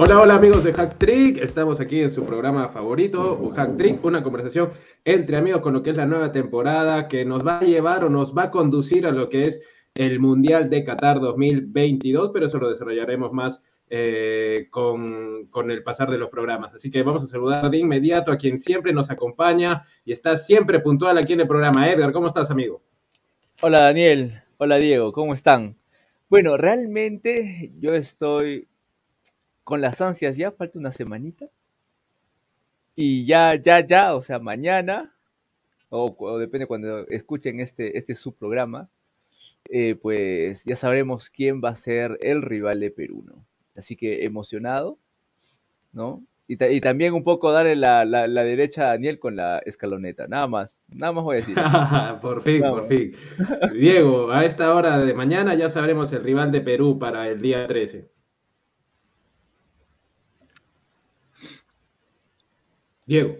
Hola, hola amigos de Hack Trick, estamos aquí en su programa favorito, Hack Trick, una conversación entre amigos con lo que es la nueva temporada que nos va a llevar o nos va a conducir a lo que es el Mundial de Qatar 2022, pero eso lo desarrollaremos más eh, con, el pasar de los programas. Así que vamos a saludar de inmediato a quien siempre nos acompaña y está siempre puntual aquí en el programa. Edgar, ¿cómo estás, amigo? Hola, Daniel. Hola, Diego. ¿Cómo están? Bueno, realmente yo estoy con las ansias ya, falta una semanita. Y ya, ya, ya, o sea, mañana, o, depende cuando escuchen este, este subprograma, eh, pues ya sabremos quién va a ser el rival de Perú, ¿no? Así que emocionado, ¿no? Y, también un poco darle la, derecha a Daniel con la escaloneta, nada más, nada más voy a decir. por fin, por fin. Diego, a esta hora de mañana ya sabremos el rival de Perú para el día 13. Diego.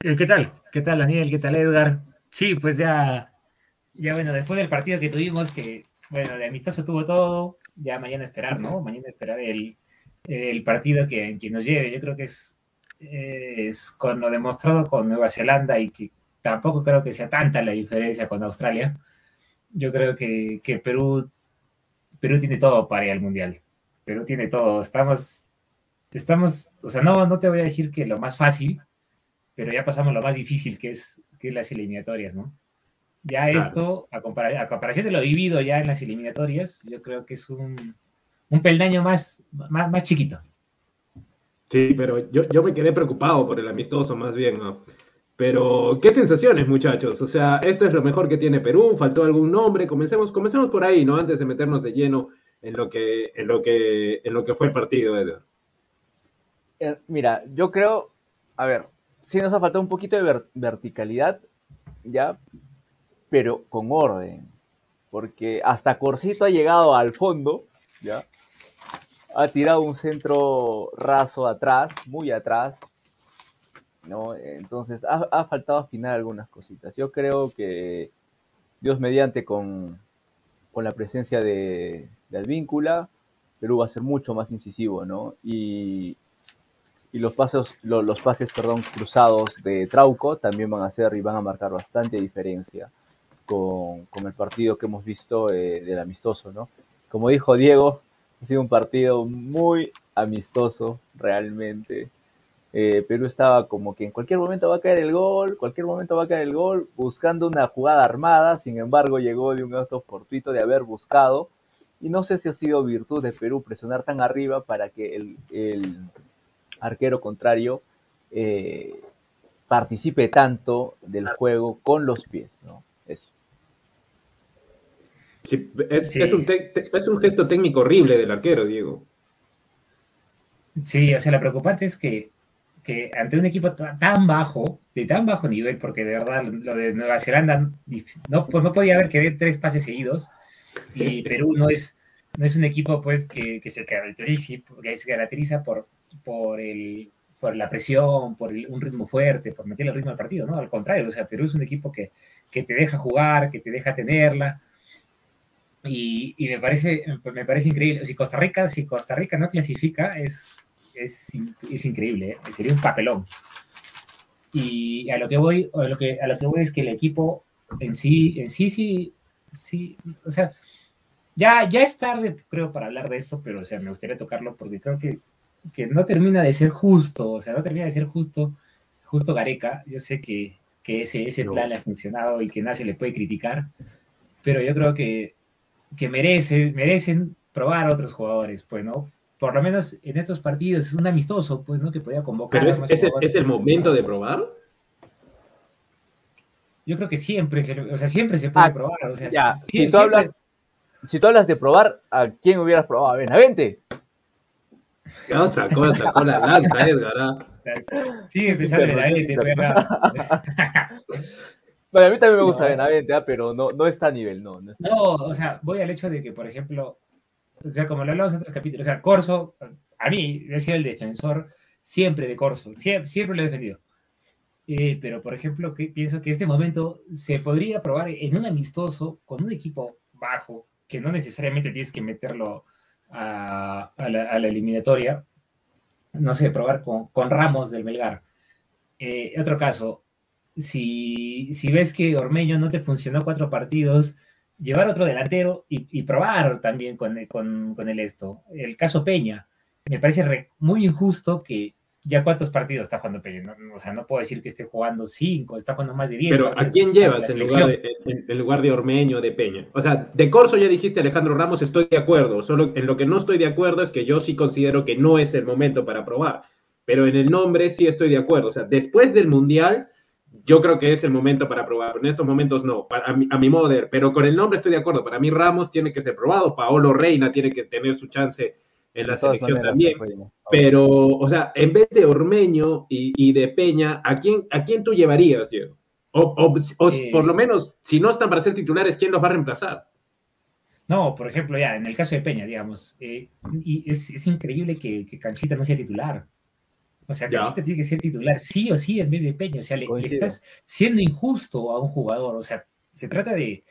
Eh, ¿Qué tal? ¿Qué tal, Daniel? ¿Qué tal, Edgar? Sí, pues ya, ya bueno, después del partido que tuvimos, que, bueno, de amistoso tuvo todo, ya mañana esperar, ¿no? Mañana esperar el, partido que, que, nos lleve. Yo creo que es, es con lo demostrado con Nueva Zelanda y que tampoco creo que sea tanta la diferencia con Australia. Yo creo que, que Perú, Perú tiene todo para ir al Mundial. Perú tiene todo. Estamos estamos, o sea, no, no te voy a decir que lo más fácil, pero ya pasamos lo más difícil, que es, que las eliminatorias, ¿no? Ya esto, a, comparación de lo vivido ya en las eliminatorias, yo creo que es un, un peldaño más, más, chiquito. Sí, pero yo, yo me quedé preocupado por el amistoso más bien, ¿no? Pero, ¿qué sensaciones, muchachos? O sea, esto es lo mejor que tiene Perú, faltó algún nombre, comencemos, comencemos por ahí, ¿no? Antes de meternos de lleno en lo que, en lo que, en lo que fue el partido, Edgar. Eh, mira, yo creo, a ver, sí nos ha faltado un poquito de verticalidad, ya, pero con orden, porque hasta Corsito ha llegado al fondo, ya, ha tirado un centro raso atrás, muy atrás, ¿no? Entonces ha, faltado afinar algunas cositas. Yo creo que Dios mediante con, la presencia de, de Advíncula, Perú va a ser mucho más incisivo, ¿no? Y, los pasos, los pases perdón, cruzados de Trauco también van a ser y van a marcar bastante diferencia con, el partido que hemos visto eh, del amistoso, ¿no? Como dijo Diego, ha sido un partido muy amistoso realmente. Eh, Perú estaba como que en cualquier momento va a caer el gol, cualquier momento va a caer el gol, buscando una jugada armada, sin embargo llegó de un acto fortuito de haber buscado, y no sé si ha sido virtud de Perú presionar tan arriba para que el, arquero contrario eh, participe tanto del juego con los pies, ¿no? Eso. es, un gesto técnico horrible del arquero, Diego. Sí, o sea, lo preocupante es que, ante un equipo tan bajo, de tan bajo nivel, porque de verdad lo de Nueva Zelanda no, pues no podía haber que dé tres pases seguidos, y Perú no es, no es un equipo pues que, que se caracteriza, que se caracteriza por, por, el, por la presión, por un ritmo fuerte, por meterle el ritmo al partido, ¿no? Al contrario, o sea, Perú es un equipo que, que te deja jugar, que te deja tenerla. Y, y, me, parece, me parece increíble. Si Costa Rica, si Costa Rica no clasifica, es, es, es increíble, ¿eh? sería un papelón. Y a lo que voy, a lo que, a lo que voy es que el equipo en sí, en sí, sí, sí, o sea, ya, ya es tarde, creo, para hablar de esto, pero o sea, me gustaría tocarlo porque creo que que no termina de ser justo, o sea, no termina de ser justo, justo Gareca. Yo sé que, que ese, ese plan le ha funcionado y que nadie le puede criticar, pero yo creo que, que merece, merecen probar a otros jugadores, pues, ¿no? Por lo menos en estos partidos es un amistoso, pues, ¿no? Que podía convocar. Pero es, es, el, momento de probar. Yo creo que siempre se, o sea, siempre se puede ah, probar. O sea, si, tú hablas, si tú hablas de probar, ¿a quién hubieras probado? A Benavente. ¿Cómo sacó, sacó la lanza, Edgar? ¿ah? Sí, es de Benavente, Bueno, a mí también me gusta Benavente, ¿ah? pero no, no está a nivel, no. No, o sea, voy al hecho de que, por ejemplo, o sea, como lo hablamos en otros capítulos, o sea, Corso a mí he sido el defensor siempre de Corso, siempre, siempre lo he defendido. Eh, pero, por ejemplo, que, pienso que este momento se podría probar en un amistoso con un equipo bajo, que no necesariamente tienes que meterlo a, la, eliminatoria. No sé, probar con, Ramos del Melgar. Eh, otro caso, si, si ves que Ormeño no te funcionó cuatro partidos, llevar otro delantero y, probar también con, con, con, el esto. El caso Peña, me parece muy injusto que ya cuántos partidos está jugando Peña. o sea, no puedo decir que esté jugando cinco, está jugando más de diez. Pero ¿a quién llevas en lugar, de, en, lugar, de, Ormeño, de Peña? O sea, de Corso ya dijiste Alejandro Ramos, estoy de acuerdo. Solo en lo que no estoy de acuerdo es que yo sí considero que no es el momento para probar. Pero en el nombre sí estoy de acuerdo. O sea, después del Mundial yo creo que es el momento para probar. En estos momentos no, a, mi, a mi modo de ver. Pero con el nombre estoy de acuerdo. Para mí Ramos tiene que ser probado. Paolo Reina tiene que tener su chance en la selección también. Pero, o sea, en vez de Ormeño y, de Peña, ¿a quién, ¿a quién tú llevarías, Diego? O, eh, por lo menos, si no están para ser titulares, ¿quién los va a reemplazar? No, por ejemplo, ya, en el caso de Peña, digamos, eh, y es, increíble que, que, Canchita no sea titular. O sea, Canchita tiene que ser titular sí o sí en vez de Peña. O sea, le, estás siendo injusto a un jugador. O sea, se trata de,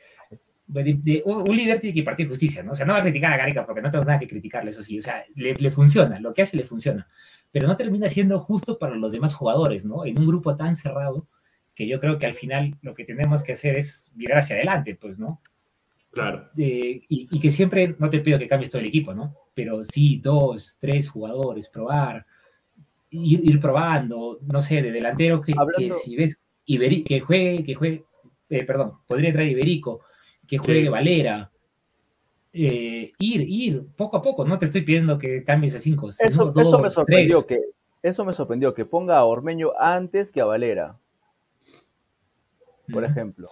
un líder tiene que partir justicia, ¿no? O sea, no va a criticar a Gareca porque no tenemos nada que criticarle, eso sí. O sea, le, le, funciona, lo que hace le funciona. Pero no termina siendo justo para los demás jugadores, ¿no? En un grupo tan cerrado que yo creo que al final lo que tenemos que hacer es mirar hacia adelante, pues, ¿no? Claro. y, y, que siempre, no te pido que cambies todo el equipo, ¿no? Pero sí, dos, tres jugadores, probar, ir, probando, no sé, de delantero que, que si ves Iberi, que juegue, que juegue, eh, perdón, podría traer Iberico, que juegue Valera. Eh, ir, ir, poco a poco, no te estoy pidiendo que cambies a cinco. Eso, eso me sorprendió que eso me sorprendió que ponga a Ormeño antes que a Valera. Por ejemplo.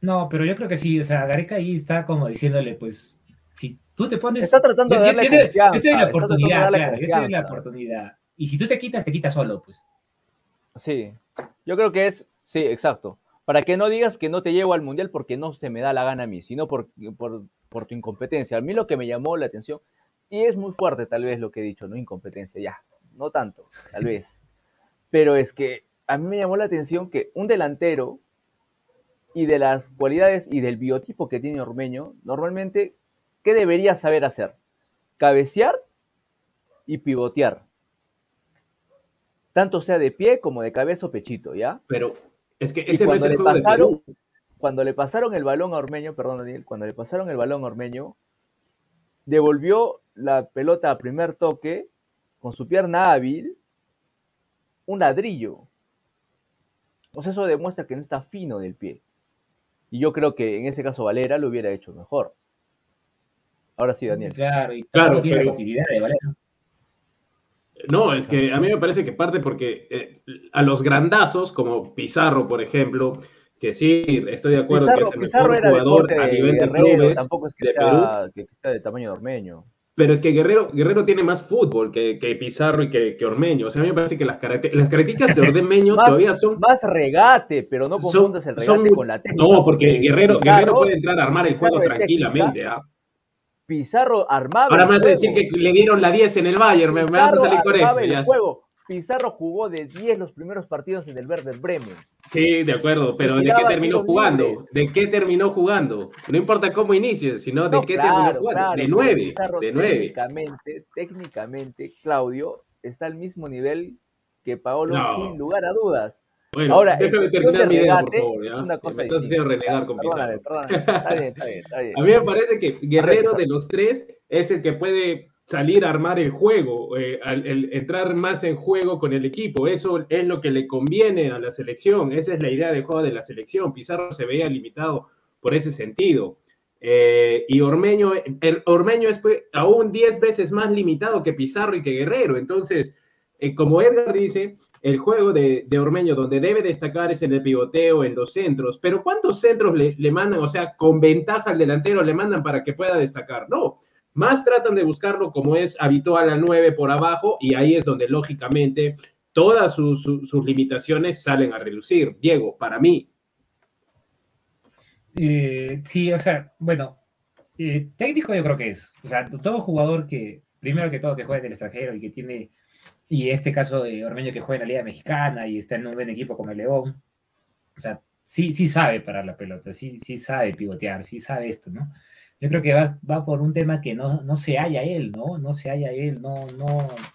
No, pero yo creo que sí, o sea, Gareca ahí está como diciéndole, pues, si tú te pones. Está tratando de darle yo, yo, te doy la oportunidad, claro, yo te doy la oportunidad. Y si tú te quitas, te quitas solo, pues. Sí, yo creo que es, sí, exacto para que no digas que no te llevo al mundial porque no se me da la gana a mí, sino por, por, tu incompetencia. A mí lo que me llamó la atención, y es muy fuerte tal vez lo que he dicho, no incompetencia, ya, no tanto, tal vez, pero es que a mí me llamó la atención que un delantero y de las cualidades y del biotipo que tiene Ormeño, normalmente, ¿qué debería saber hacer? Cabecear y pivotear. Tanto sea de pie como de cabeza o pechito, ¿ya? Pero es que ese cuando, le pasaron, cuando le pasaron el balón a Ormeño, perdón Daniel, cuando le pasaron el balón a Ormeño, devolvió la pelota a primer toque con su pierna hábil, un ladrillo. O sea, eso demuestra que no está fino del pie. Y yo creo que en ese caso Valera lo hubiera hecho mejor. Ahora sí, Daniel. Claro, y claro, tiene la utilidad de Valera. No, es que a mí me parece que parte porque eh, a los grandazos, como Pizarro, por ejemplo, que sí, estoy de acuerdo que es el mejor jugador a nivel de clubes tampoco es que, sea, que sea de tamaño de Ormeño. Pero es que Guerrero, Guerrero tiene más fútbol que, que Pizarro y que, que, Ormeño. O sea, a mí me parece que las, las características de Ormeño todavía son. Más regate, pero no confundas el regate con la técnica. No, porque Guerrero, Guerrero puede entrar a armar el juego tranquilamente. ¿ah? Pizarro armaba. Ahora me vas a decir que le dieron la 10 en el Bayern, me, vas a salir con eso. El juego. Pizarro jugó de 10 los primeros partidos en el Werder Bremen. Sí, de acuerdo, pero ¿de qué terminó jugando? ¿De qué terminó jugando? No importa cómo inicie, sino de qué terminó jugando. de 9. de 9. Técnicamente, técnicamente, Claudio está al mismo nivel que Paolo, sin lugar a dudas. Bueno, Ahora, déjame terminar mi idea, por favor. ¿ya? Una cosa me estás haciendo renegar con Pizarro. Está bien, está bien, está bien. A mí me parece que Guerrero de los tres es el que puede salir a armar el juego, eh, el, entrar más en juego con el equipo. Eso es lo que le conviene a la selección. Esa es la idea de juego de la selección. Pizarro se veía limitado por ese sentido. Eh, y Ormeño, el, Ormeño es pues, aún 10 veces más limitado que Pizarro y que Guerrero. Entonces, eh, como Edgar dice, el juego de, Ormeño donde debe destacar es en el pivoteo, en los centros, pero ¿cuántos centros le, mandan, o sea, con ventaja al delantero le mandan para que pueda destacar? No, más tratan de buscarlo como es habitual al 9 por abajo y ahí es donde lógicamente todas sus, limitaciones salen a relucir. Diego, para mí. Eh, sí, o sea, bueno, eh, técnico yo creo que es, o sea, todo jugador que, primero que todo que juega en el extranjero y que tiene, y este caso de Ormeño que juega en la Liga Mexicana y está en un buen equipo como el León, o sea, sí, sí sabe parar la pelota, sí, sí sabe pivotear, sí sabe esto, ¿no? Yo creo que va, va por un tema que no, no se halla él, ¿no? No se halla él, no, no,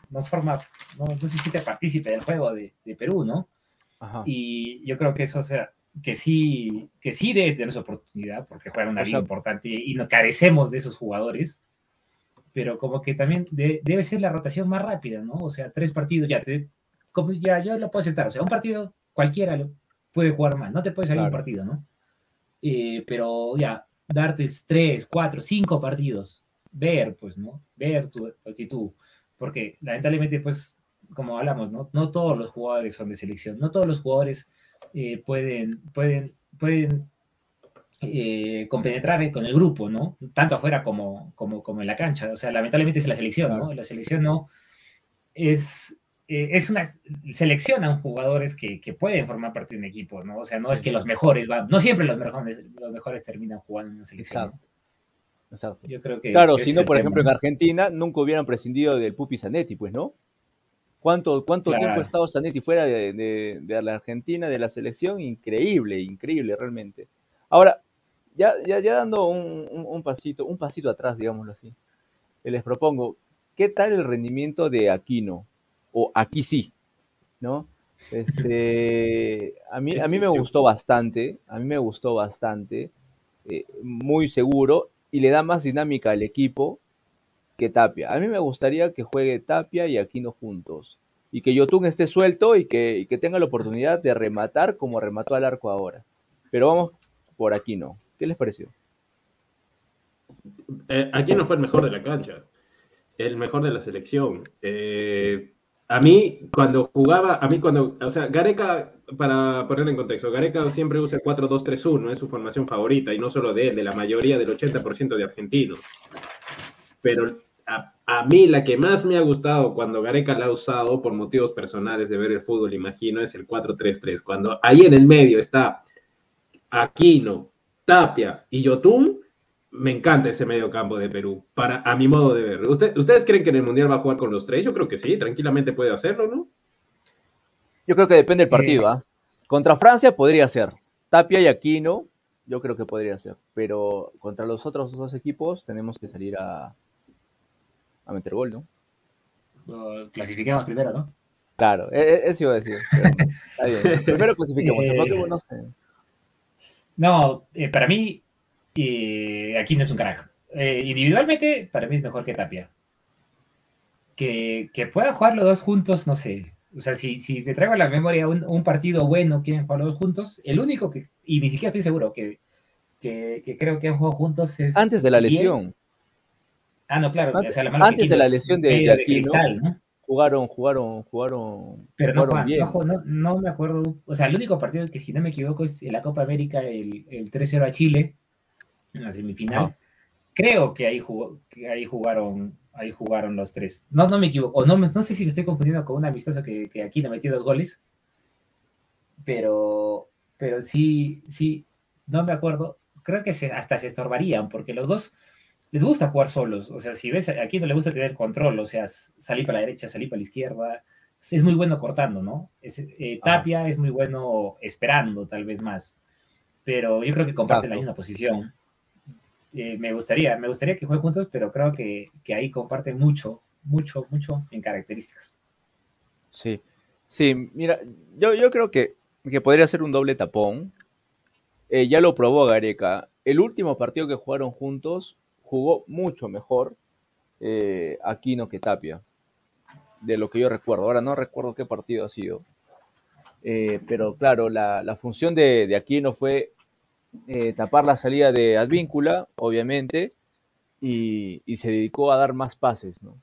no forma, no, no se siente partícipe del juego de, de Perú, ¿no? Ajá. Y yo creo que eso, o sea, que sí, que sí debe tener su oportunidad, porque juega una O liga sea- importante y no carecemos de esos jugadores, pero como que también de- debe ser la rotación más rápida, ¿no? O sea, tres partidos, ya, te, como ya yo lo puedo aceptar, o sea, un partido cualquiera lo puede jugar mal, no te puede salir un Claro. partido, ¿no? Eh, pero ya, darte tres, cuatro, cinco partidos, ver, pues, ¿no? Ver tu actitud, porque lamentablemente, pues, como hablamos, ¿no? No todos los jugadores son de selección, no todos los jugadores eh, pueden, pueden, pueden eh, compenetrar con el grupo, ¿no? Tanto afuera como, como, como en la cancha. O sea, lamentablemente es la selección, ¿no? La selección no es, eh, es una, seleccionan jugadores que, que pueden formar parte de un equipo, ¿no? O sea, no es que los mejores van, no siempre los mejores, los mejores terminan jugando en una selección. Exacto. Exacto. Yo creo que. Claro, si no, por ejemplo, en. Argentina nunca hubieran prescindido del Pupi Zanetti, pues, ¿no? ¿Cuánto, cuánto Claro. tiempo ha estado Zanetti fuera de, de- de la Argentina, de la selección? Increíble, increíble, realmente. Ahora, ya, ya, ya dando un, un- un pasito, un pasito atrás, digámoslo así, les propongo, ¿qué tal el rendimiento de Aquino? O aquí sí, ¿no? Este, a mí, a mí me gustó bastante, a mí me gustó bastante, eh, muy seguro y le da más dinámica al equipo que Tapia. A mí me gustaría que juegue Tapia y Aquino juntos y que Yotun esté suelto y que, y que tenga la oportunidad de rematar como remató al arco ahora. Pero vamos por Aquino. ¿Qué les pareció? Eh, aquí no fue el mejor de la cancha, el mejor de la selección. Eh, a mí, cuando jugaba, a mí cuando, o sea, Gareca, para poner en contexto, Gareca siempre usa el 4-2-3-1, es su formación favorita, y no solo de él, de la mayoría del 80% de argentinos. Pero a mí la que más me ha gustado cuando Gareca la ha usado por motivos personales de ver el fútbol, imagino, es el 4-3-3. Cuando ahí en el medio está Aquino, Tapia y Yotun, me encanta ese medio campo de Perú, para, a mi modo de ver. ¿Usted- ¿Ustedes creen que en el Mundial va a jugar con los tres? Yo creo que sí, tranquilamente puede hacerlo, ¿no? Yo creo que depende del partido. ¿ah? Contra Francia podría ser. Tapia y Aquino, yo creo que podría ser. Pero contra los otros dos equipos tenemos que salir a, a meter gol, ¿no? Clasifiquemos primero, ¿no? Claro, e- e- eso iba a decir. pero está bien. Primero clasifiquemos. Eh. no sé. No, eh, para mí, eh, aquí no es un carajo. Eh, individualmente, para mí es mejor que Tapia. Que, que puedan jugar los dos juntos, no sé. O sea, si, si me traigo a la memoria un, un partido bueno, quieren jugar los dos juntos, el único que, y ni siquiera estoy seguro, que, que, que creo que han jugado juntos es. Antes de la lesión. Ah, no, claro. Antes- o sea, la mano que antes de la es lesión de- de cristal, ¿no? Jugaron, jugaron, jugaron. Pero no, jugaron Juan, bien. no, Juan, no, no me acuerdo. O sea, el único partido que, si no me equivoco, es en la Copa América, el, el 3-0 a Chile, en la semifinal. Creo que ahí, jugó, que ahí jugaron ahí jugaron los tres. No, no me equivoco. O no, no sé si me estoy confundiendo con un amistoso que, que aquí no metió dos goles. Pero, pero sí, sí, no me acuerdo. Creo que se, hasta se estorbarían, porque los dos les gusta jugar solos. O sea, si ves, aquí no le gusta tener control, o sea, salir para la derecha, salir para la izquierda. Es muy bueno cortando, ¿no? Es, eh, Tapia es muy bueno esperando, tal vez más. Pero yo creo que comparten la misma posición. Eh, me gustaría, me gustaría que jueguen juntos, pero creo que, que ahí comparten mucho, mucho, mucho en características. Sí, sí, mira, yo, yo creo que, que podría ser un doble tapón. Eh, ya lo probó Gareca. El último partido que jugaron juntos jugó mucho mejor eh, Aquino que Tapia, de lo que yo recuerdo. Ahora no recuerdo qué partido ha sido. Eh, pero claro, la, función de, de Aquino fue eh, tapar la salida de Advíncula, obviamente, y, se dedicó a dar más pases, ¿no?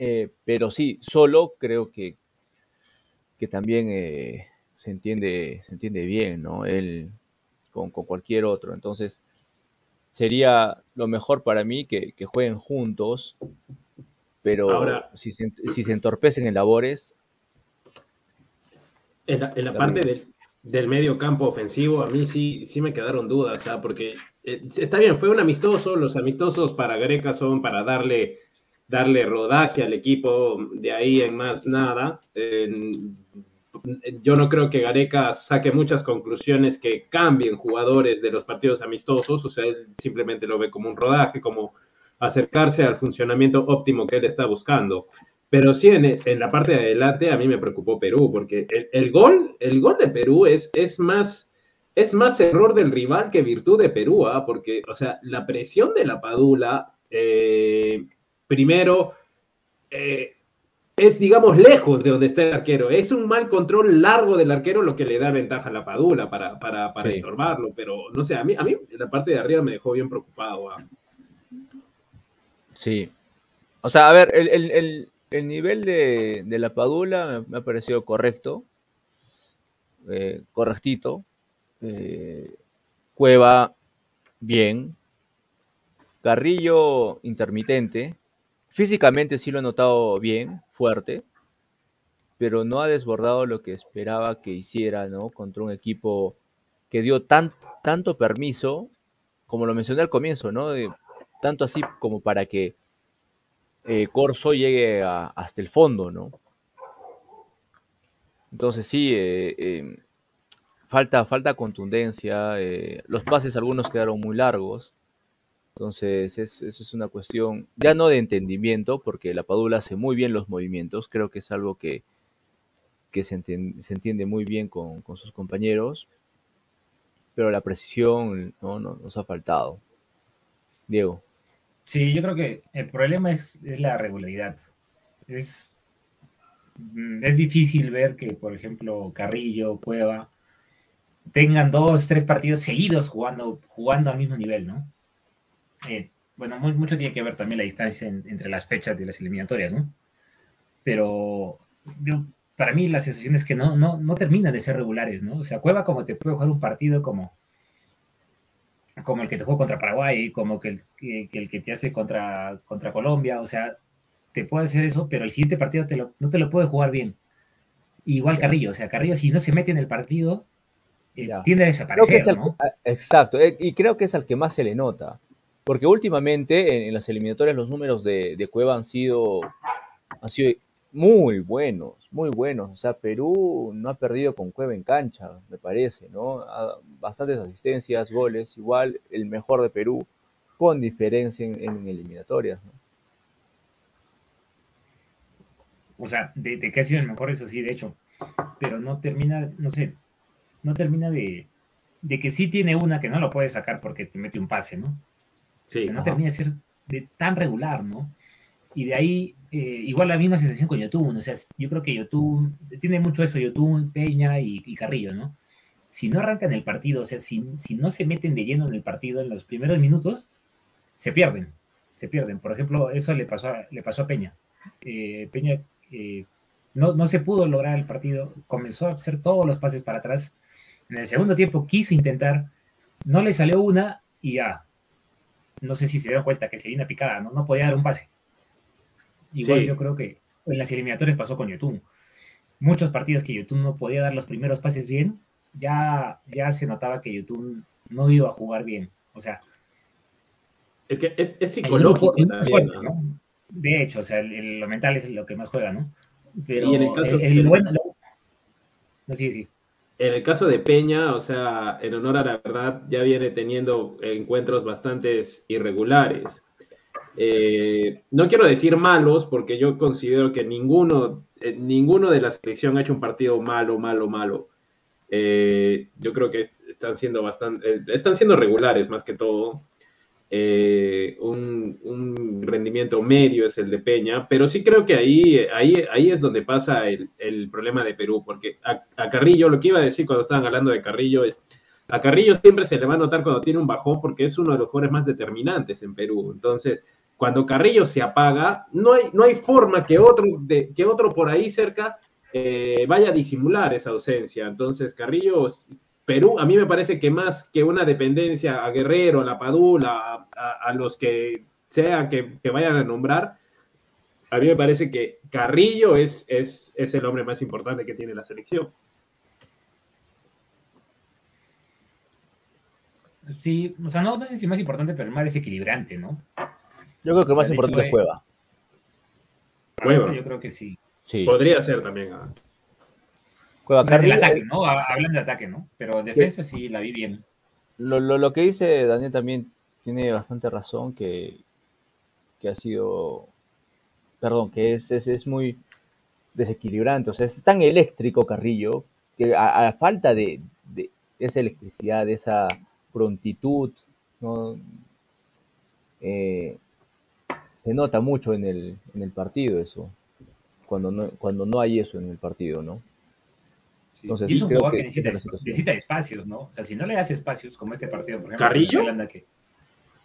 Eh, pero sí, solo creo que, que también se, entiende, se entiende bien, ¿no? Él con cualquier otro. Entonces, sería lo mejor para mí que, que jueguen juntos, pero Ahora- si, se, si se entorpecen en labores, En la, en la Está parte del, del medio campo ofensivo, a mí sí, sí me quedaron dudas, ¿ah? porque eh, está bien, fue un amistoso, los amistosos para Greca son para darle darle rodaje al equipo, de ahí en más nada. Yo no creo que Gareca saque muchas conclusiones que cambien jugadores de los partidos amistosos, o sea, él simplemente lo ve como un rodaje, como acercarse al funcionamiento óptimo que él está buscando. Pero sí, en, la parte de adelante a mí me preocupó Perú, porque el, gol, el gol de Perú es, es, más, es más error del rival que virtud de Perú, ¿ah? porque, o sea, la presión de la Padula, eh, primero, eh, es, digamos, lejos de donde está el arquero. Es un mal control largo del arquero lo que le da ventaja a la Padula para, para, para estorbarlo, pero no sé, a mí, a mí la parte de arriba me dejó bien preocupado. ¿ah? Sí. O sea, a ver, el, nivel de, la Padula me, ha parecido correcto, eh, correctito. Eh, Cueva, bien. Carrillo, intermitente. Físicamente sí lo he notado bien, fuerte, pero no ha desbordado lo que esperaba que hiciera, ¿no? Contra un equipo que dio tan, tanto permiso, como lo mencioné al comienzo, ¿no? tanto así como para que eh, Corso llegue hasta el fondo, ¿no? Entonces sí, eh, em, falta, falta contundencia, eh, los pases algunos quedaron muy largos, entonces eso es una cuestión ya no de entendimiento, porque la Padula hace muy bien los movimientos, creo que es algo que, se, entiende, muy bien con, sus compañeros, pero la precisión no, nos ha faltado. Diego. Sí, yo creo que el problema es, la regularidad. Es, mm, es difícil ver que, por ejemplo, Carrillo, Cueva, tengan dos, tres partidos seguidos jugando, jugando al mismo nivel, ¿no? Eh, bueno, mucho tiene que ver también la distancia entre las fechas de las eliminatorias, ¿no? Pero para mí la sensación es que no, no, no terminan de ser regulares, ¿no? O sea, Cueva como te puede jugar un partido como como el que te jugó contra Paraguay, como que el que, que te hace contra, contra Colombia, o sea, te puede hacer eso, pero el siguiente partido no te lo puede jugar bien. Igual Carrillo, o sea, Carrillo si no se mete en el partido, eh, tiende a desaparecer, ¿no? Ah, exacto, eh, y creo que es al que más se le nota, porque últimamente en, las eliminatorias los números de, de, Cueva han sido, han sido muy buenos, muy buenos. O sea, Perú no ha perdido con Cueva en cancha, me parece, ¿no? bastantes asistencias, goles, igual el mejor de Perú, con diferencia en, eliminatorias, ¿no? O sea, de, que ha sido el mejor, eso sí, de hecho. Pero no termina, no sé, no termina de, de que sí tiene una que no lo puede sacar porque te mete un pase, ¿no? Sí. no termina de ser de tan regular, ¿no? Y de ahí, eh, igual la misma sensación con YouTube, o sea, yo creo que YouTube, tiene mucho eso, YouTube, Peña y, Carrillo, ¿no? Si no arrancan el partido, o sea, si, si no se meten de lleno en el partido en los primeros minutos, se pierden, se pierden. Por ejemplo, eso le pasó a, le pasó a Peña. Eh, Peña eh, no, no se pudo lograr el partido, comenzó a hacer todos los pases para atrás. En el segundo tiempo quiso intentar, no le salió una y ya. No sé si se dieron cuenta que se vino picada, ¿no? no podía dar un pase. Igual yo creo que en las eliminatorias pasó con YouTube. Muchos partidos que YouTube no podía dar los primeros pases bien, ya, ya se notaba que YouTube no iba a jugar bien. O sea. Es que es, psicológico. De hecho, o sea, lo mental es lo que más juega, ¿no? Pero en el caso, bueno, no, sí, sí. En el caso de Peña, o sea, en honor a la verdad, ya viene teniendo encuentros bastante irregulares. Eh, no quiero decir malos, porque yo considero que ninguno, eh, ninguno de la selección ha hecho un partido malo, malo, malo. Eh, yo creo que están siendo bastante, están siendo regulares más que todo. Un, rendimiento medio es el de Peña, pero sí creo que ahí, ahí, ahí es donde pasa el, problema de Perú, porque a, a, Carrillo, lo que iba a decir cuando estaban hablando de Carrillo es, a Carrillo siempre se le va a notar cuando tiene un bajón porque es uno de los jugadores más determinantes en Perú. Entonces, cuando Carrillo se apaga, no hay, no hay forma que otro, de, que otro por ahí cerca eh, vaya a disimular esa ausencia. Entonces, Carrillo, Perú, a mí me parece que más que una dependencia a Guerrero, a la Padula, a, los que sea que, vayan a nombrar, a mí me parece que Carrillo es, es, es el hombre más importante que tiene la selección. Sí, o sea, no, no sé si más importante, pero más desequilibrante, ¿no? Yo creo que lo más importante es Cueva. Cueva. Yo creo que sí. Sí. Podría ser también. ah. Cueva el ataque, ¿no? Hablan de ataque, ¿no? Pero en defensa sí la vi bien. lo, lo, lo que dice Daniel también tiene bastante razón, que, que ha sido, perdón, que es, es, es muy desequilibrante, o sea, es tan eléctrico Carrillo, que a, a falta de, de esa electricidad, de esa prontitud, ¿no? Eh, se nota mucho en el, en el partido eso, cuando no, cuando no hay eso en el partido, ¿no? Entonces, y es un creo jugador que que necesita, espacios, ¿no? O sea, si no le das espacios, como este partido, por ejemplo, ¿Carrillo? Zelanda, que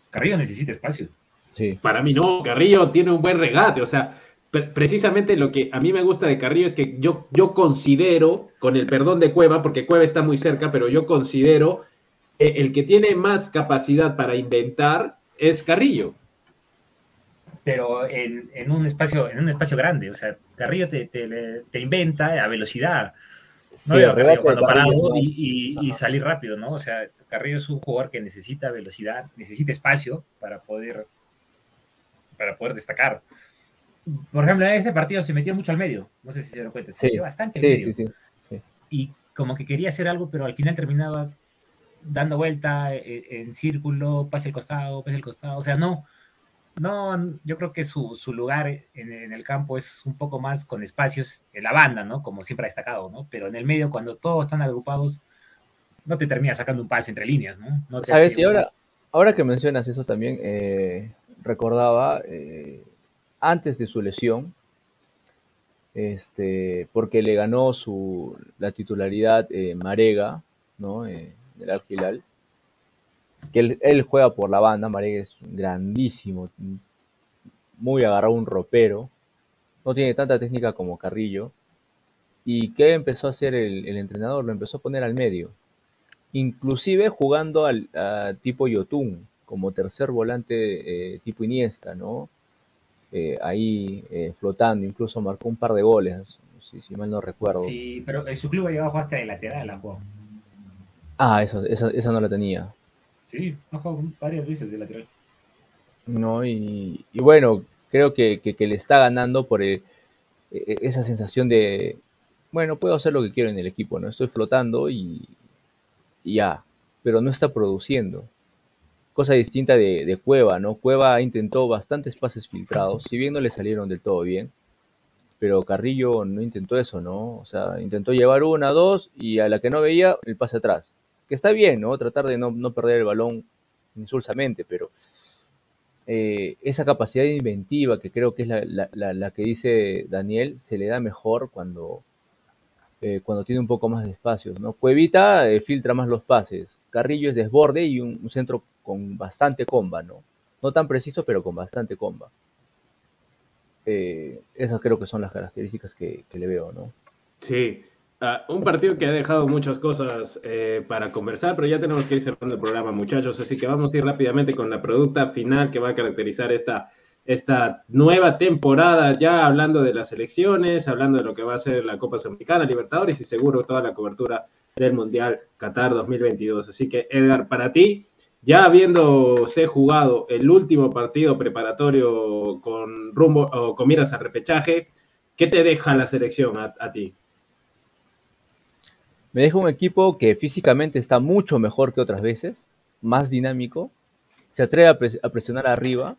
Carrillo necesita espacio. Sí, Para mí no, Carrillo tiene un buen regate, o sea, pre- precisamente lo que a mí me gusta de Carrillo es que yo, yo considero, con el perdón de Cueva, porque Cueva está muy cerca, pero yo considero eh, el que tiene más capacidad para inventar es Carrillo. pero en, en un espacio en un espacio grande. O sea, Carrillo te, te, te inventa a velocidad. Sí, No veo a el Carrillo regate de cuando parado y, y- salir rápido, ¿no? O sea, Carrillo es un jugador que necesita velocidad, necesita espacio para poder, para poder destacar. Por ejemplo, en este partido se metió mucho al medio. No sé si se dieron cuenta. Se Sí, metió bastante al medio. sí, sí, sí. Y como que quería hacer algo, pero al final terminaba dando vuelta eh, en, círculo, pase el costado, pase el costado. O sea, no, no, yo creo que su, su lugar en, en el campo es un poco más con espacios en la banda, ¿no? Como siempre ha destacado, ¿no? Pero en el medio, cuando todos están agrupados, no te termina sacando un pase entre líneas, ¿no? no te ¿Sabes? hace Y ahora, ahora que mencionas eso también, eh, recordaba eh, antes de su lesión, este, porque le ganó su, la titularidad eh, Marega, ¿no? Eh, del Al Hilal, que él, él juega por la banda, Marega es grandísimo, muy agarrado un ropero, no tiene tanta técnica como Carrillo, y ¿qué empezó a hacer el, el entrenador? Lo empezó a poner al medio inclusive jugando al a tipo Yotun, como tercer volante eh, tipo Iniesta, ¿no? Eh, ahí eh, flotando, incluso marcó un par de goles, si, si mal no recuerdo. Sí, pero en su club ha llegado a jugar hasta de lateral, ha jugado. Ah, eso, esa, esa no la tenía. Sí, ha jugado varias veces de lateral. ¿no? Y, y bueno, creo que, que- le está ganando por eh, eh, esa sensación de, bueno, puedo hacer lo que quiero en el equipo, ¿no? Estoy flotando y, y ya, pero no está produciendo. Cosa distinta de, de Cueva, ¿no? Cueva intentó bastantes pases filtrados, si bien no le salieron del todo bien, pero Carrillo no intentó eso, ¿no? O sea, intentó llevar una, dos y a la que no veía, el pase atrás. Que está bien, ¿no? Tratar de no, no perder el balón insulsamente, pero eh, esa capacidad inventiva que creo que es la, la- que dice Daniel, se le da mejor cuando, eh, cuando tiene un poco más de espacios, ¿no? Cuevita eh, filtra más los pases, Carrillo es desborde y un, centro con bastante comba, ¿no? No tan preciso, pero con bastante comba. Esas creo que son las características que, que le veo, ¿no? Sí, Ah, un partido que ha dejado muchas cosas eh, para conversar, pero ya tenemos que ir cerrando el programa, muchachos, así que vamos a ir rápidamente con la producta final que va a caracterizar esta, esta nueva temporada, ya hablando de las elecciones, hablando de lo que va a ser la Copa Sudamericana, Libertadores y seguro toda la cobertura del Mundial Qatar 2022. Así que, Edgar, para ti, ya habiéndose jugado el último partido preparatorio con rumbo o con miras al repechaje, ¿qué te deja la selección a ti? Me deja un equipo que físicamente está mucho mejor que otras veces, más dinámico, se atreve a, pres- a presionar arriba,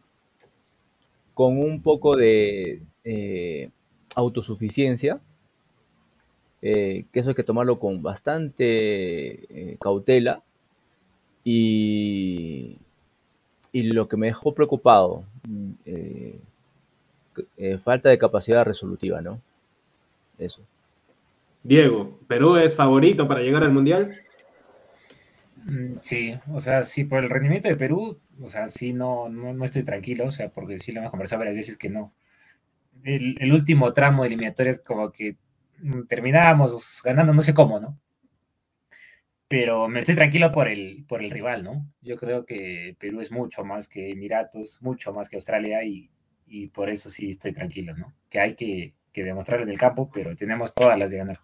con un poco de eh, autosuficiencia, eh, que eso hay que tomarlo con bastante eh, cautela. Y, y lo que me dejó preocupado, falta de capacidad resolutiva, ¿no? Eso. Diego, ¿Perú es favorito para llegar al Mundial? Mm, Sí, o sea, sí, por el rendimiento de Perú, o sea, sí, no, no, no estoy tranquilo, o sea, porque sí lo hemos conversado varias veces que no. El, último tramo de eliminatorias como que mm, terminábamos ganando no sé cómo, ¿no? Pero me estoy tranquilo por el, por el rival, ¿no? Yo creo que Perú es mucho más que Emiratos, mucho más que Australia y, y por eso sí estoy tranquilo, ¿no? Que hay que, que demostrarlo en el campo, pero tenemos todas las de ganar.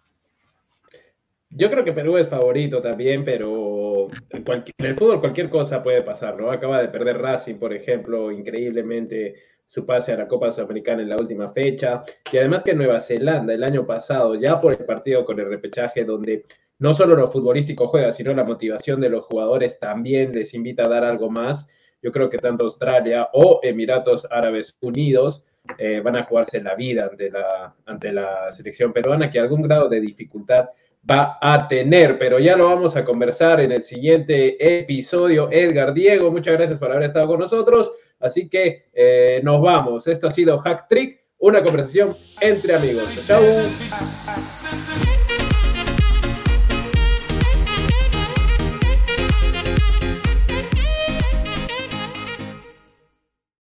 Yo creo que Perú es favorito también, pero en, el fútbol cualquier cosa puede pasar, ¿no? Acaba de perder Racing, por ejemplo, increíblemente su pase a la Copa Sudamericana en la última fecha. Y además que Nueva Zelanda el año pasado, ya por el partido con el repechaje, donde no solo lo futbolístico juega, sino la motivación de los jugadores también les invita a dar algo más. Yo creo que tanto Australia o Emiratos Árabes Unidos eh, van a jugarse la vida ante la, ante la selección peruana, que algún grado de dificultad va a tener, pero ya lo vamos a conversar en el siguiente episodio. Edgar Diego, muchas gracias por haber estado con nosotros. Así que eh, nos vamos. Esto ha sido Hack Trick, una conversación entre amigos. Chao.